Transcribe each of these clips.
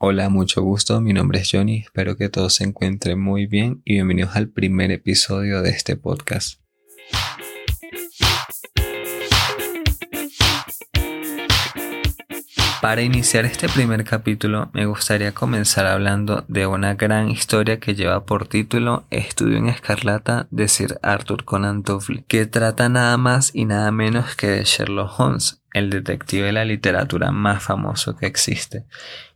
Hola, mucho gusto, mi nombre es Johnny, espero que todos se encuentren muy bien y bienvenidos al primer episodio de este podcast. Para iniciar este primer capítulo me gustaría comenzar hablando de una gran historia que lleva por título Estudio en Escarlata de Sir Arthur Conan Doyle, que trata nada más y nada menos que de Sherlock Holmes, el detective de la literatura más famoso que existe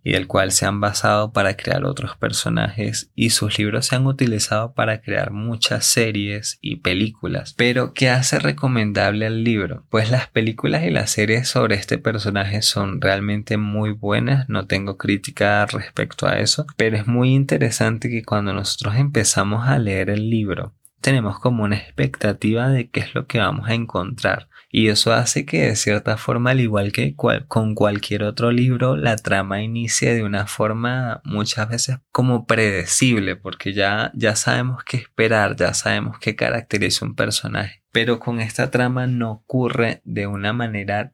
y del cual se han basado para crear otros personajes y sus libros se han utilizado para crear muchas series y películas. Pero, ¿qué hace recomendable el libro? Pues las películas y las series sobre este personaje son realmente muy buenas, no tengo crítica respecto a eso, pero es muy interesante que cuando nosotros empezamos a leer el libro, tenemos como una expectativa de qué es lo que vamos a encontrar. Y eso hace que de cierta forma, al igual que con cualquier otro libro, la trama inicie de una forma muchas veces como predecible, porque ya, ya sabemos qué esperar, ya sabemos qué caracteriza un personaje. Pero con esta trama no ocurre de una manera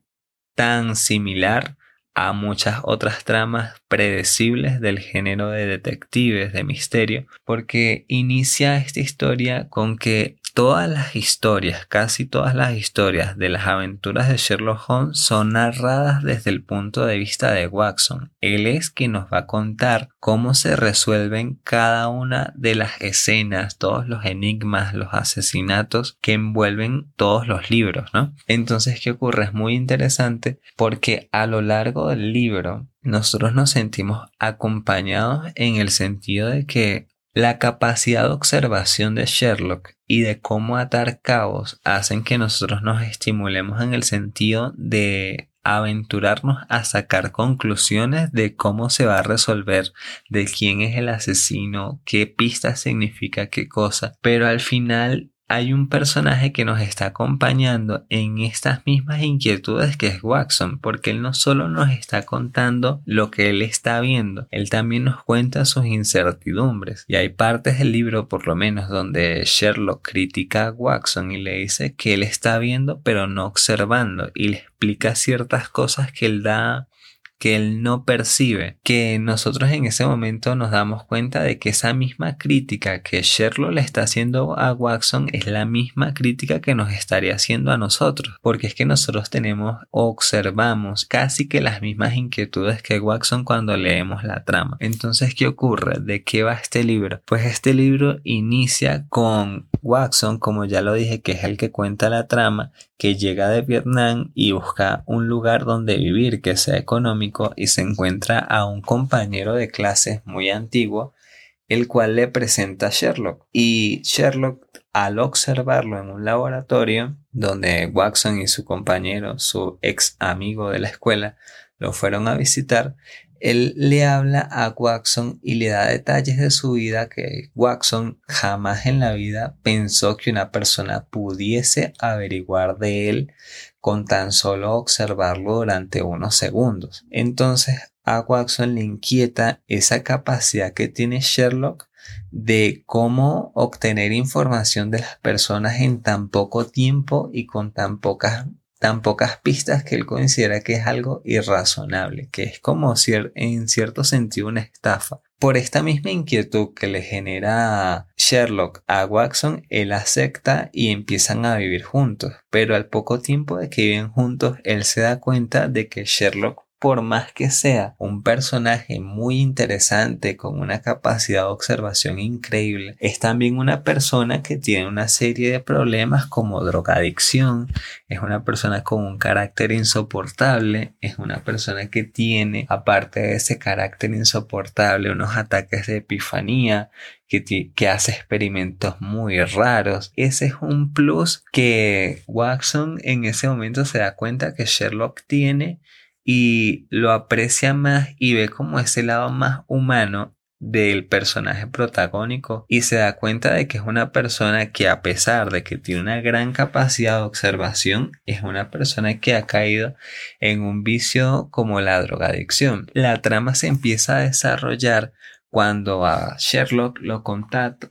tan similar a muchas otras tramas predecibles del género de detectives, de misterio, porque inicia esta historia con que Todas las historias, casi todas las historias de las aventuras de Sherlock Holmes son narradas desde el punto de vista de Watson. Él es quien nos va a contar cómo se resuelven cada una de las escenas, todos los enigmas, los asesinatos que envuelven todos los libros, ¿no? Entonces, ¿qué ocurre? Es muy interesante porque a lo largo del libro nosotros nos sentimos acompañados en el sentido de que la capacidad de observación de Sherlock y de cómo atar cabos hacen que nosotros nos estimulemos en el sentido de aventurarnos a sacar conclusiones de cómo se va a resolver, de quién es el asesino, qué pista significa qué cosa, pero al final hay un personaje que nos está acompañando en estas mismas inquietudes que es Watson, porque él no solo nos está contando lo que él está viendo, él también nos cuenta sus incertidumbres. Y hay partes del libro, por lo menos, donde Sherlock critica a Watson y le dice que él está viendo pero no observando y le explica ciertas cosas que él da que él no percibe, que nosotros en ese momento nos damos cuenta de que esa misma crítica que Sherlock le está haciendo a Watson es la misma crítica que nos estaría haciendo a nosotros, porque es que nosotros tenemos observamos casi que las mismas inquietudes que Watson cuando leemos la trama. Entonces, ¿qué ocurre? ¿De qué va este libro? Pues este libro inicia con Watson, como ya lo dije, que es el que cuenta la trama, que llega de Vietnam y busca un lugar donde vivir que sea económico y se encuentra a un compañero de clases muy antiguo, el cual le presenta a Sherlock. Y Sherlock, al observarlo en un laboratorio, donde Watson y su compañero, su ex amigo de la escuela, lo fueron a visitar, él le habla a Watson y le da detalles de su vida que Watson jamás en la vida pensó que una persona pudiese averiguar de él con tan solo observarlo durante unos segundos. Entonces a Watson le inquieta esa capacidad que tiene Sherlock de cómo obtener información de las personas en tan poco tiempo y con tan pocas tan pocas pistas que él considera que es algo irrazonable, que es como en cierto sentido una estafa. Por esta misma inquietud que le genera Sherlock a Watson, él acepta y empiezan a vivir juntos, pero al poco tiempo de que viven juntos, él se da cuenta de que Sherlock por más que sea un personaje muy interesante con una capacidad de observación increíble, es también una persona que tiene una serie de problemas como drogadicción, es una persona con un carácter insoportable, es una persona que tiene, aparte de ese carácter insoportable, unos ataques de epifanía, que, hace experimentos muy raros. Ese es un plus que Watson en ese momento se da cuenta que Sherlock tiene y lo aprecia más y ve como ese lado más humano del personaje protagónico y se da cuenta de que es una persona que a pesar de que tiene una gran capacidad de observación es una persona que ha caído en un vicio como la drogadicción. La trama se empieza a desarrollar cuando a Sherlock lo,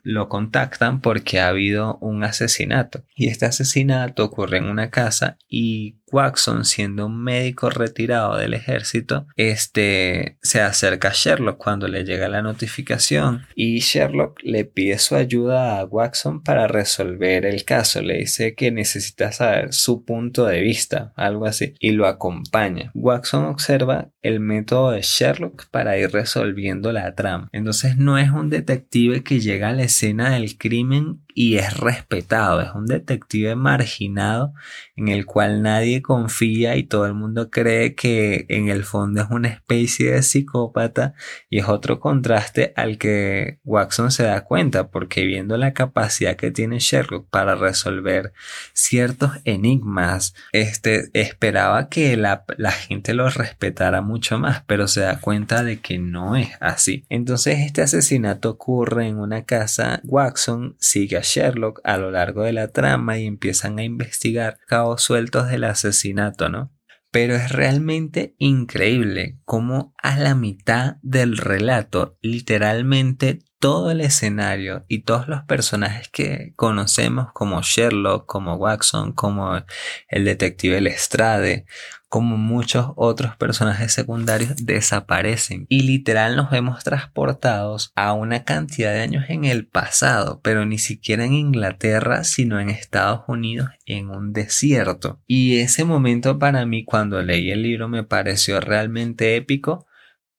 lo contactan porque ha habido un asesinato y este asesinato ocurre en una casa y Watson, siendo un médico retirado del ejército, este, se acerca a Sherlock cuando le llega la notificación y Sherlock le pide su ayuda a Watson para resolver el caso. Le dice que necesita saber su punto de vista, algo así, y lo acompaña. Watson observa el método de Sherlock para ir resolviendo la trama. Entonces no es un detective que llega a la escena del crimen y es respetado, es un detective marginado en el cual nadie confía y todo el mundo cree que en el fondo es una especie de psicópata y es otro contraste al que Watson se da cuenta porque viendo la capacidad que tiene Sherlock para resolver ciertos enigmas, este esperaba que la, la gente lo respetara mucho más, pero se da cuenta de que no es así. Entonces este asesinato ocurre en una casa, Watson sigue a Sherlock a lo largo de la trama y empiezan a investigar cabos sueltos del asesinato, ¿no? Pero es realmente increíble cómo a la mitad del relato, literalmente todo el escenario y todos los personajes que conocemos como Sherlock, como Watson, como el detective Lestrade, como muchos otros personajes secundarios desaparecen y literal nos vemos transportados a una cantidad de años en el pasado, pero ni siquiera en Inglaterra, sino en Estados Unidos, en un desierto. Y ese momento para mí cuando leí el libro me pareció realmente épico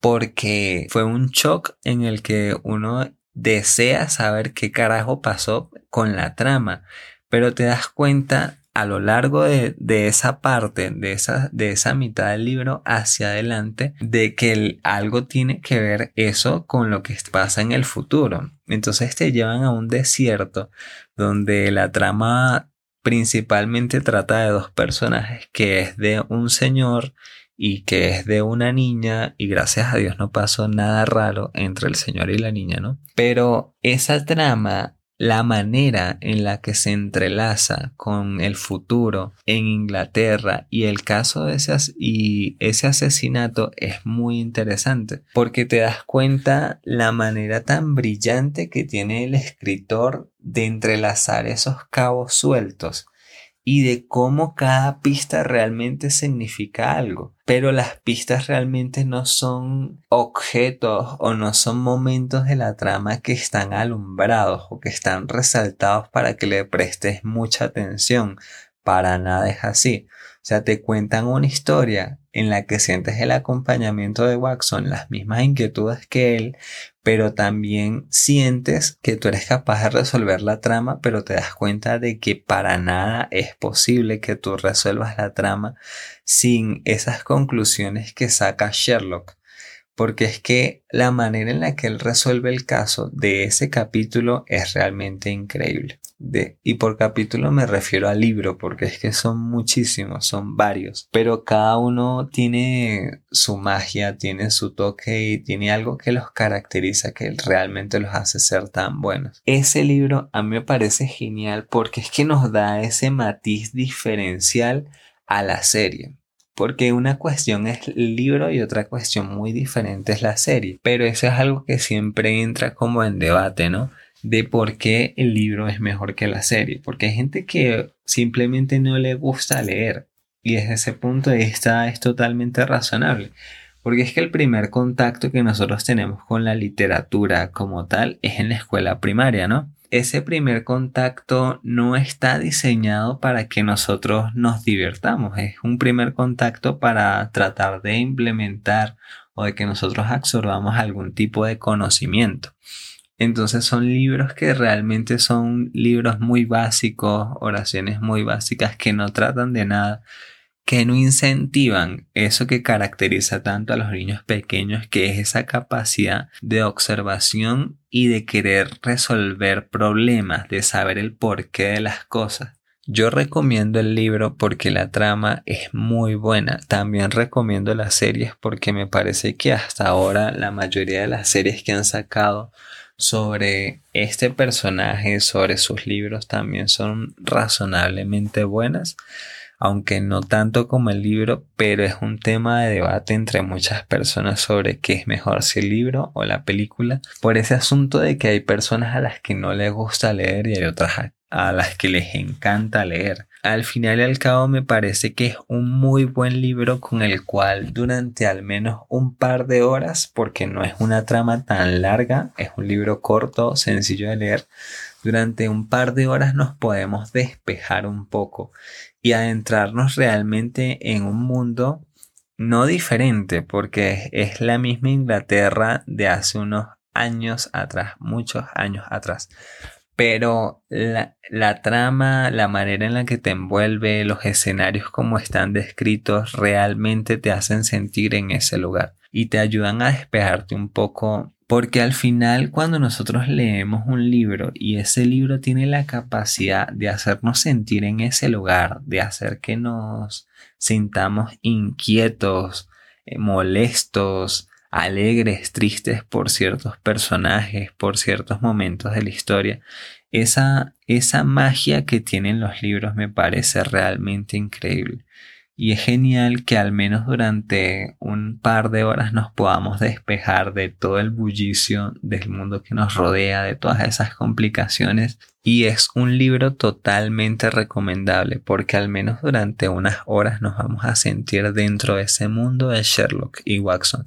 porque fue un shock en el que uno desea saber qué carajo pasó con la trama, pero te das cuenta a lo largo de, esa parte, de esa, de esa mitad del libro hacia adelante, de que algo tiene que ver eso con lo que pasa en el futuro. Entonces te llevan a un desierto donde la trama principalmente trata de dos personajes, que es de un señor y que es de una niña y gracias a Dios no pasó nada raro entre el señor y la niña, ¿no? Pero esa trama la manera en la que se entrelaza con el futuro en Inglaterra y el caso de ese, y ese asesinato es muy interesante porque te das cuenta la manera tan brillante que tiene el escritor de entrelazar esos cabos sueltos y de cómo cada pista realmente significa algo. Pero las pistas realmente no son objetos o no son momentos de la trama que están alumbrados o que están resaltados para que le prestes mucha atención. Para nada es así. O sea, te cuentan una historia en la que sientes el acompañamiento de Watson, las mismas inquietudes que él, pero también sientes que tú eres capaz de resolver la trama, pero te das cuenta de que para nada es posible que tú resuelvas la trama sin esas conclusiones que saca Sherlock porque es que la manera en la que él resuelve el caso de ese capítulo es realmente increíble. Y por capítulo me refiero al libro, porque es que son muchísimos, son varios, pero cada uno tiene su magia, tiene su toque y tiene algo que los caracteriza, que realmente los hace ser tan buenos. Ese libro a mí me parece genial porque es que nos da ese matiz diferencial a la serie. Porque una cuestión es el libro y otra cuestión muy diferente es la serie. Pero eso es algo que siempre entra como en debate, ¿no? De por qué el libro es mejor que la serie. Porque hay gente que simplemente no le gusta leer. Y desde ese punto de vista es totalmente razonable. Porque es que el primer contacto que nosotros tenemos con la literatura como tal es en la escuela primaria, ¿no? Ese primer contacto no está diseñado para que nosotros nos divertamos, es un primer contacto para tratar de implementar o de que nosotros absorbamos algún tipo de conocimiento. Entonces son libros que realmente son libros muy básicos, oraciones muy básicas que no tratan de nada, que no incentivan eso que caracteriza tanto a los niños pequeños, que es esa capacidad de observación y de querer resolver problemas, de saber el porqué de las cosas. Yo recomiendo el libro porque la trama es muy buena. También recomiendo las series porque me parece que hasta ahora la mayoría de las series que han sacado sobre este personaje, sobre sus libros, también son razonablemente buenas aunque no tanto como el libro, pero es un tema de debate entre muchas personas sobre qué es mejor si el libro o la película, por ese asunto de que hay personas a las que no les gusta leer y hay otras a las que les encanta leer. Al final y al cabo me parece que es un muy buen libro con el cual durante al menos un par de horas, porque no es una trama tan larga, es un libro corto, sencillo de leer, durante un par de horas nos podemos despejar un poco y adentrarnos realmente en un mundo no diferente, porque es la misma Inglaterra de hace unos años atrás, muchos años atrás. Pero la, la, trama, la manera en la que te envuelve, los escenarios como están descritos, realmente te hacen sentir en ese lugar y te ayudan a despejarte un poco. Porque al final cuando nosotros leemos un libro y ese libro tiene la capacidad de hacernos sentir en ese lugar, de hacer que nos sintamos inquietos, eh, molestos, alegres, tristes por ciertos personajes, por ciertos momentos de la historia. Esa, esa magia que tienen los libros me parece realmente increíble. Y es genial que al menos durante un par de horas nos podamos despejar de todo el bullicio del mundo que nos rodea, de todas esas complicaciones y es un libro totalmente recomendable porque al menos durante unas horas nos vamos a sentir dentro de ese mundo de Sherlock y Watson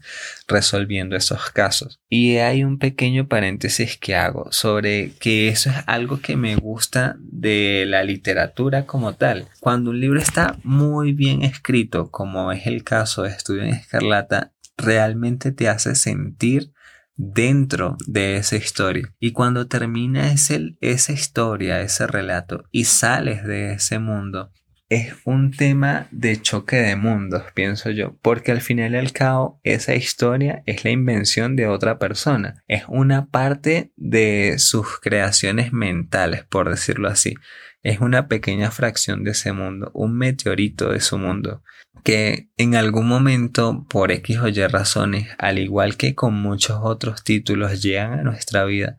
resolviendo esos casos. Y hay un pequeño paréntesis que hago sobre que eso es algo que me gusta de la literatura como tal. Cuando un libro está muy bien escrito, como es el caso de Estudio en Escarlata, realmente te hace sentir dentro de esa historia. Y cuando termina ese, esa historia, ese relato, y sales de ese mundo, es un tema de choque de mundos, pienso yo, porque al final y al cabo esa historia es la invención de otra persona, es una parte de sus creaciones mentales, por decirlo así, es una pequeña fracción de ese mundo, un meteorito de su mundo que en algún momento, por X o Y razones, al igual que con muchos otros títulos, llegan a nuestra vida.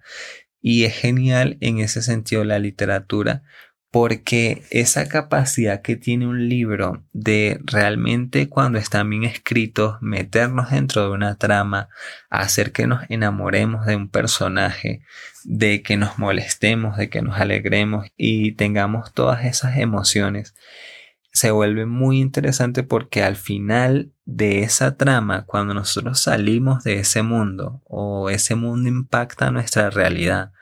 Y es genial en ese sentido la literatura, porque esa capacidad que tiene un libro de realmente cuando están bien escritos meternos dentro de una trama, hacer que nos enamoremos de un personaje, de que nos molestemos, de que nos alegremos y tengamos todas esas emociones se vuelve muy interesante porque al final de esa trama, cuando nosotros salimos de ese mundo o ese mundo impacta nuestra realidad,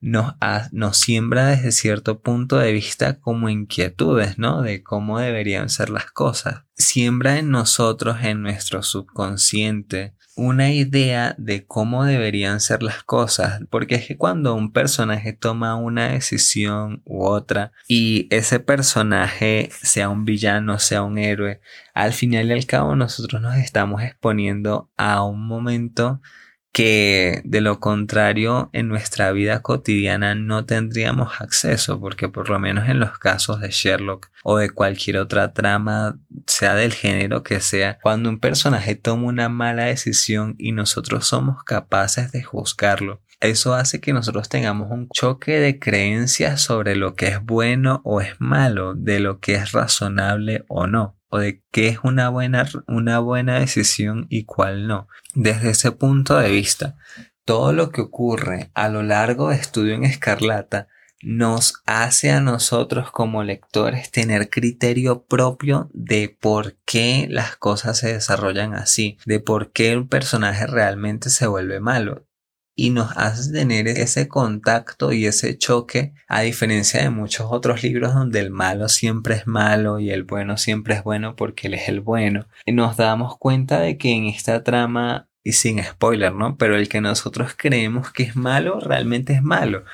nos, nos siembra desde cierto punto de vista como inquietudes, ¿no? De cómo deberían ser las cosas. Siembra en nosotros, en nuestro subconsciente, una idea de cómo deberían ser las cosas, porque es que cuando un personaje toma una decisión u otra y ese personaje sea un villano, sea un héroe, al final y al cabo nosotros nos estamos exponiendo a un momento que de lo contrario en nuestra vida cotidiana no tendríamos acceso, porque por lo menos en los casos de Sherlock o de cualquier otra trama, sea del género que sea, cuando un personaje toma una mala decisión y nosotros somos capaces de juzgarlo, eso hace que nosotros tengamos un choque de creencias sobre lo que es bueno o es malo, de lo que es razonable o no o de qué es una buena, una buena decisión y cuál no. Desde ese punto de vista, todo lo que ocurre a lo largo de Estudio en Escarlata nos hace a nosotros como lectores tener criterio propio de por qué las cosas se desarrollan así, de por qué un personaje realmente se vuelve malo y nos hace tener ese contacto y ese choque a diferencia de muchos otros libros donde el malo siempre es malo y el bueno siempre es bueno porque él es el bueno. Y nos damos cuenta de que en esta trama y sin spoiler, ¿no? Pero el que nosotros creemos que es malo realmente es malo.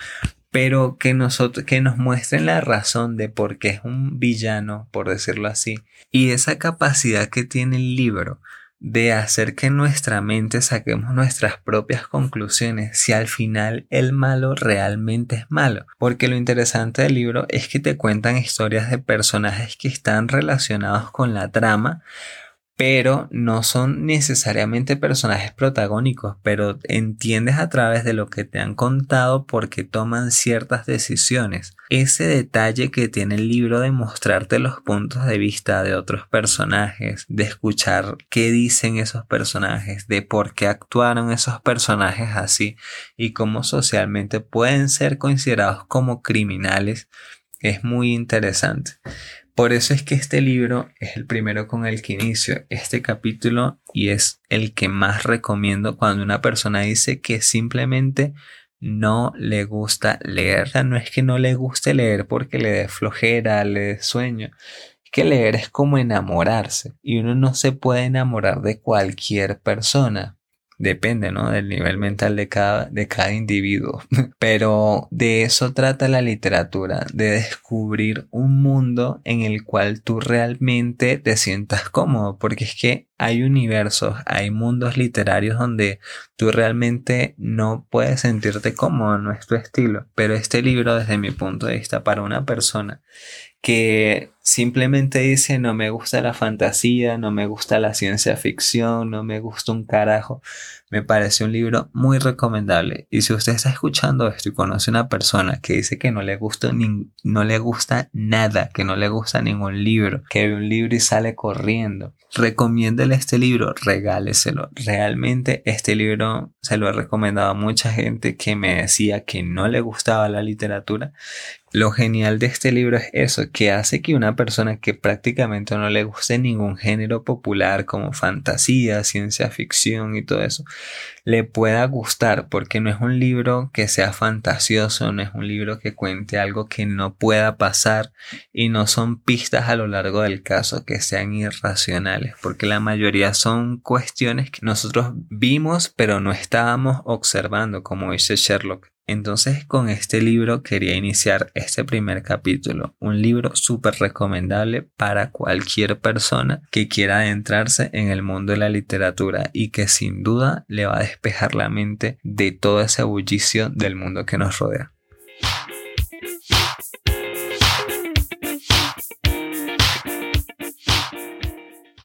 Pero que, nosotros, que nos muestren la razón de por qué es un villano, por decirlo así. Y esa capacidad que tiene el libro de hacer que nuestra mente saquemos nuestras propias conclusiones si al final el malo realmente es malo. Porque lo interesante del libro es que te cuentan historias de personajes que están relacionados con la trama, pero no son necesariamente personajes protagónicos, pero entiendes a través de lo que te han contado por qué toman ciertas decisiones. Ese detalle que tiene el libro de mostrarte los puntos de vista de otros personajes, de escuchar qué dicen esos personajes, de por qué actuaron esos personajes así y cómo socialmente pueden ser considerados como criminales, es muy interesante. Por eso es que este libro es el primero con el que inicio este capítulo y es el que más recomiendo cuando una persona dice que simplemente no le gusta leer. O sea, no es que no le guste leer porque le dé flojera, le dé sueño. Es que leer es como enamorarse y uno no se puede enamorar de cualquier persona. Depende, ¿no? Del nivel mental de cada, de cada individuo. Pero de eso trata la literatura, de descubrir un mundo en el cual tú realmente te sientas cómodo, porque es que hay universos, hay mundos literarios donde tú realmente no puedes sentirte cómodo, no es tu estilo. Pero este libro, desde mi punto de vista, para una persona que simplemente dice no me gusta la fantasía, no me gusta la ciencia ficción, no me gusta un carajo, me parece un libro muy recomendable. Y si usted está escuchando esto y conoce una persona que dice que no le gusta, ni, no le gusta nada, que no le gusta ningún libro, que ve un libro y sale corriendo, recomiéndele este libro, regáleselo. Realmente este libro se lo he recomendado a mucha gente que me decía que no le gustaba la literatura lo genial de este libro es eso, que hace que una persona que prácticamente no le guste ningún género popular como fantasía, ciencia ficción y todo eso, le pueda gustar porque no es un libro que sea fantasioso, no es un libro que cuente algo que no pueda pasar y no son pistas a lo largo del caso que sean irracionales, porque la mayoría son cuestiones que nosotros vimos pero no estábamos observando, como dice Sherlock. Entonces con este libro quería iniciar este primer capítulo, un libro súper recomendable para cualquier persona que quiera adentrarse en el mundo de la literatura y que sin duda le va a despejar la mente de todo ese bullicio del mundo que nos rodea.